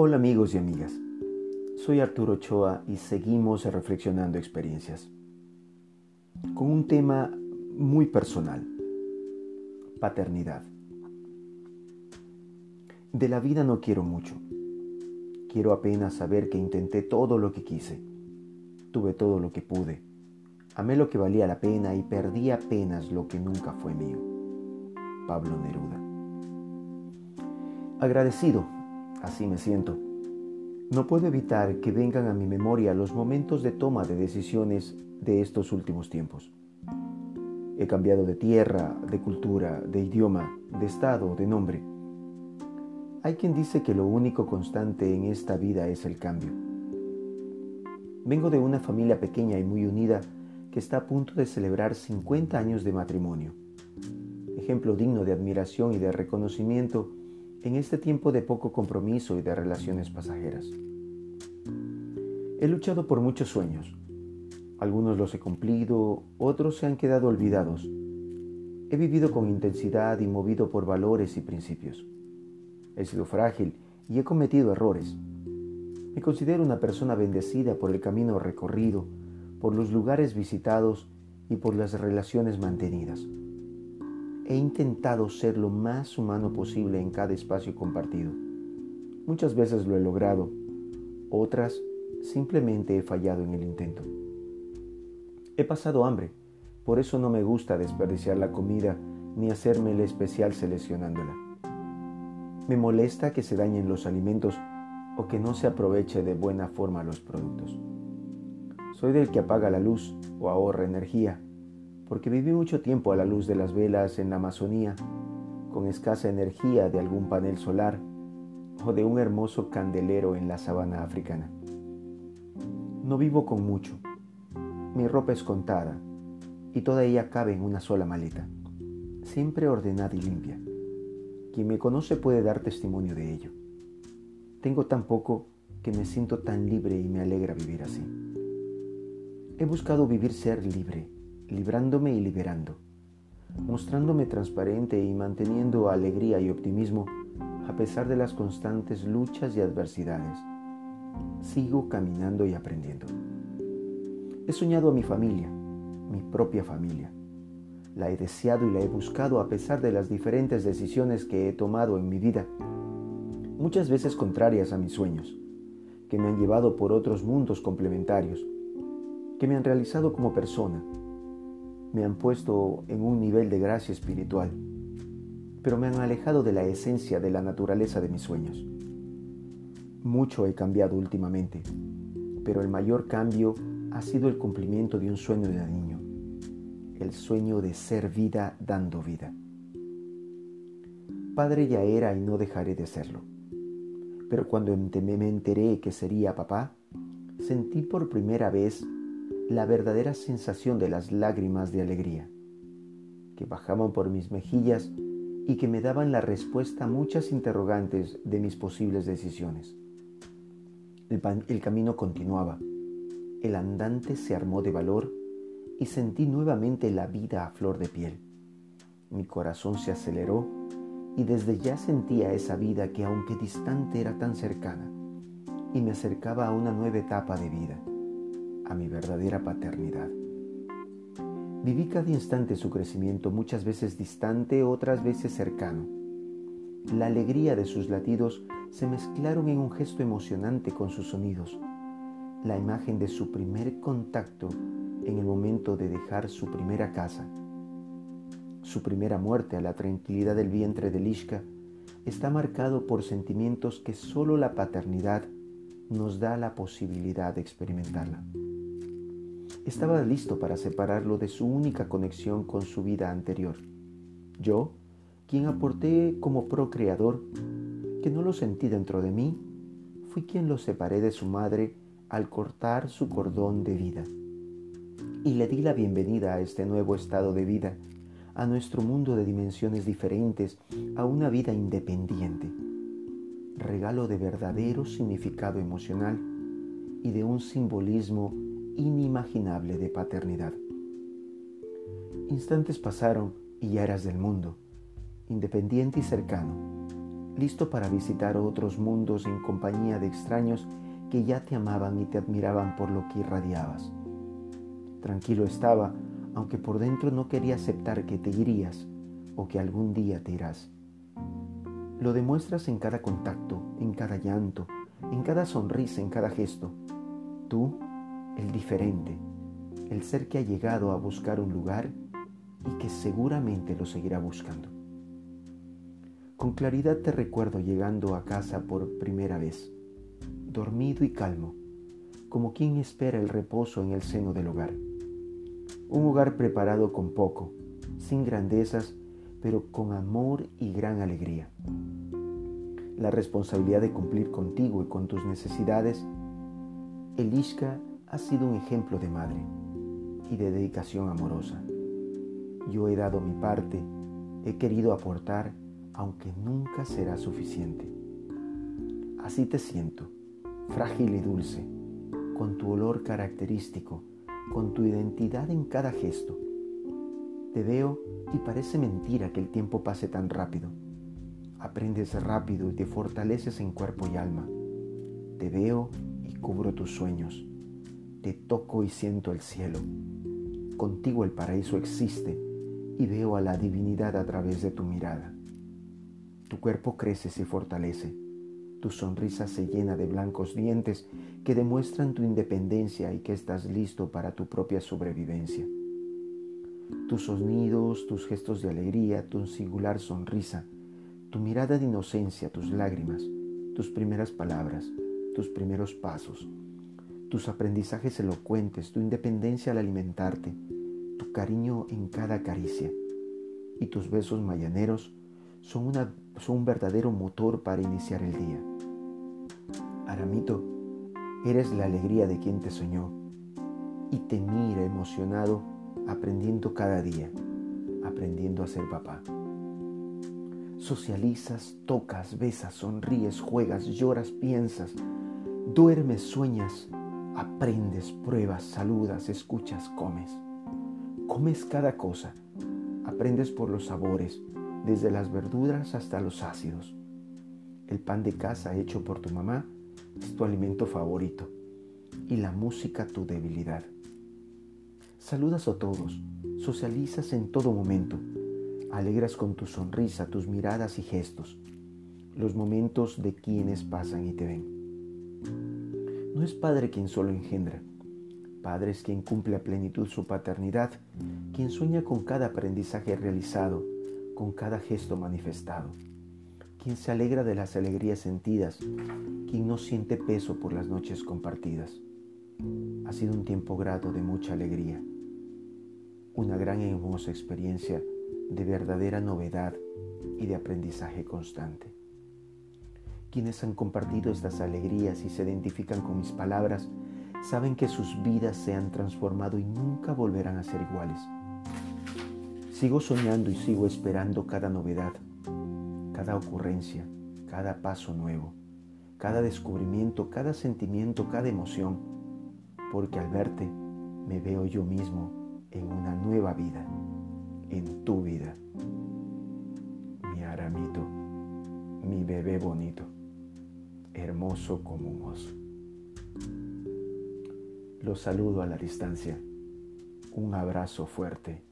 Hola amigos y amigas, soy Arturo Ochoa y seguimos reflexionando experiencias con un tema muy personal, paternidad. De la vida no quiero mucho, quiero apenas saber que intenté todo lo que quise, tuve todo lo que pude, amé lo que valía la pena y perdí apenas lo que nunca fue mío. Pablo Neruda. Agradecido Así me siento. No puedo evitar que vengan a mi memoria los momentos de toma de decisiones de estos últimos tiempos. He cambiado de tierra, de cultura, de idioma, de estado, de nombre. Hay quien dice que lo único constante en esta vida es el cambio. Vengo de una familia pequeña y muy unida que está a punto de celebrar 50 años de matrimonio. Ejemplo digno de admiración y de reconocimiento en este tiempo de poco compromiso y de relaciones pasajeras. He luchado por muchos sueños. Algunos los he cumplido, otros se han quedado olvidados. He vivido con intensidad y movido por valores y principios. He sido frágil y he cometido errores. Me considero una persona bendecida por el camino recorrido, por los lugares visitados y por las relaciones mantenidas. He intentado ser lo más humano posible en cada espacio compartido. Muchas veces lo he logrado, otras simplemente he fallado en el intento. He pasado hambre, por eso no me gusta desperdiciar la comida ni hacerme el especial seleccionándola. Me molesta que se dañen los alimentos o que no se aproveche de buena forma los productos. Soy del que apaga la luz o ahorra energía porque viví mucho tiempo a la luz de las velas en la Amazonía, con escasa energía de algún panel solar o de un hermoso candelero en la sabana africana. No vivo con mucho. Mi ropa es contada y toda ella cabe en una sola maleta, siempre ordenada y limpia. Quien me conoce puede dar testimonio de ello. Tengo tan poco que me siento tan libre y me alegra vivir así. He buscado vivir ser libre librándome y liberando, mostrándome transparente y manteniendo alegría y optimismo a pesar de las constantes luchas y adversidades. Sigo caminando y aprendiendo. He soñado a mi familia, mi propia familia. La he deseado y la he buscado a pesar de las diferentes decisiones que he tomado en mi vida, muchas veces contrarias a mis sueños, que me han llevado por otros mundos complementarios, que me han realizado como persona me han puesto en un nivel de gracia espiritual, pero me han alejado de la esencia de la naturaleza de mis sueños. Mucho he cambiado últimamente, pero el mayor cambio ha sido el cumplimiento de un sueño de niño, el sueño de ser vida dando vida. Padre ya era y no dejaré de serlo, pero cuando me enteré que sería papá, sentí por primera vez la verdadera sensación de las lágrimas de alegría, que bajaban por mis mejillas y que me daban la respuesta a muchas interrogantes de mis posibles decisiones. El, camino continuaba, el andante se armó de valor y sentí nuevamente la vida a flor de piel. Mi corazón se aceleró y desde ya sentía esa vida que aunque distante era tan cercana y me acercaba a una nueva etapa de vida a mi verdadera paternidad. Viví cada instante su crecimiento, muchas veces distante, otras veces cercano. La alegría de sus latidos se mezclaron en un gesto emocionante con sus sonidos. La imagen de su primer contacto en el momento de dejar su primera casa. Su primera muerte a la tranquilidad del vientre de Lishka está marcado por sentimientos que solo la paternidad nos da la posibilidad de experimentarla. Estaba listo para separarlo de su única conexión con su vida anterior. Yo, quien aporté como procreador, que no lo sentí dentro de mí, fui quien lo separé de su madre al cortar su cordón de vida. Y le di la bienvenida a este nuevo estado de vida, a nuestro mundo de dimensiones diferentes, a una vida independiente. Regalo de verdadero significado emocional y de un simbolismo inimaginable de paternidad. Instantes pasaron y ya eras del mundo, independiente y cercano. listo para visitar otros mundos en compañía de extraños que ya te amaban y te admiraban por lo que irradiabas. Tranquilo estaba, aunque por dentro no quería aceptar que te irías o que algún día te irás. Lo demuestras en cada contacto, en cada llanto, en cada sonrisa, en cada gesto. Tú, el diferente, el ser que ha llegado a buscar un lugar y que seguramente lo seguirá buscando. Con claridad te recuerdo llegando a casa por primera vez, dormido y calmo, como quien espera el reposo en el seno del hogar. Un hogar preparado con poco, sin grandezas, pero con amor y gran alegría. La responsabilidad de cumplir contigo y con tus necesidades, Elishka ha sido un ejemplo de madre y de dedicación amorosa. Yo he dado mi parte, he querido aportar, aunque nunca será suficiente. Así te siento, frágil y dulce, con tu olor característico, con tu identidad en cada gesto. Te veo y parece mentira que el tiempo pase tan rápido. Aprendes rápido y te fortaleces en cuerpo y alma. Te veo y cubro tus sueños. Te toco y siento el cielo. Contigo el paraíso existe y veo a la divinidad a través de tu mirada. Tu cuerpo crece y se fortalece. Tu sonrisa se llena de blancos dientes que demuestran tu independencia y que estás listo para tu propia sobrevivencia. Tus sonidos, tus gestos de alegría, tu singular sonrisa, tu mirada de inocencia, tus lágrimas, tus primeras palabras, tus primeros pasos, tus aprendizajes elocuentes, tu independencia al alimentarte, tu cariño en cada caricia y tus besos mañaneros son, son un verdadero motor para iniciar el día. Aramito, eres la alegría de quien te soñó y te mira emocionado aprendiendo cada día, aprendiendo a ser papá. Socializas, tocas, besas, sonríes, juegas, lloras, piensas, duermes, sueñas, aprendes, pruebas, saludas, escuchas, comes. Comes cada cosa, aprendes por los sabores, desde las verduras hasta los ácidos. El pan de casa hecho por tu mamá es tu alimento favorito y la música tu debilidad. Saludas a todos, socializas en todo momento, alegras con tu sonrisa, tus miradas y gestos, los momentos de quienes pasan y te ven. No es padre quien solo engendra, padre es quien cumple a plenitud su paternidad, quien sueña con cada aprendizaje realizado, con cada gesto manifestado, quien se alegra de las alegrías sentidas, quien no siente peso por las noches compartidas. Ha sido un tiempo grato de mucha alegría una gran y hermosa experiencia de verdadera novedad y de aprendizaje constante. Quienes han compartido estas alegrías y se identifican con mis palabras saben que sus vidas se han transformado y nunca volverán a ser iguales. Sigo soñando y sigo esperando cada novedad, cada ocurrencia, cada paso nuevo, cada descubrimiento, cada sentimiento, cada emoción, porque al verte me veo yo mismo en una nueva vida, en tu vida. Mi aramito, mi bebé bonito, hermoso como un oso. Los saludo a la distancia. Un abrazo fuerte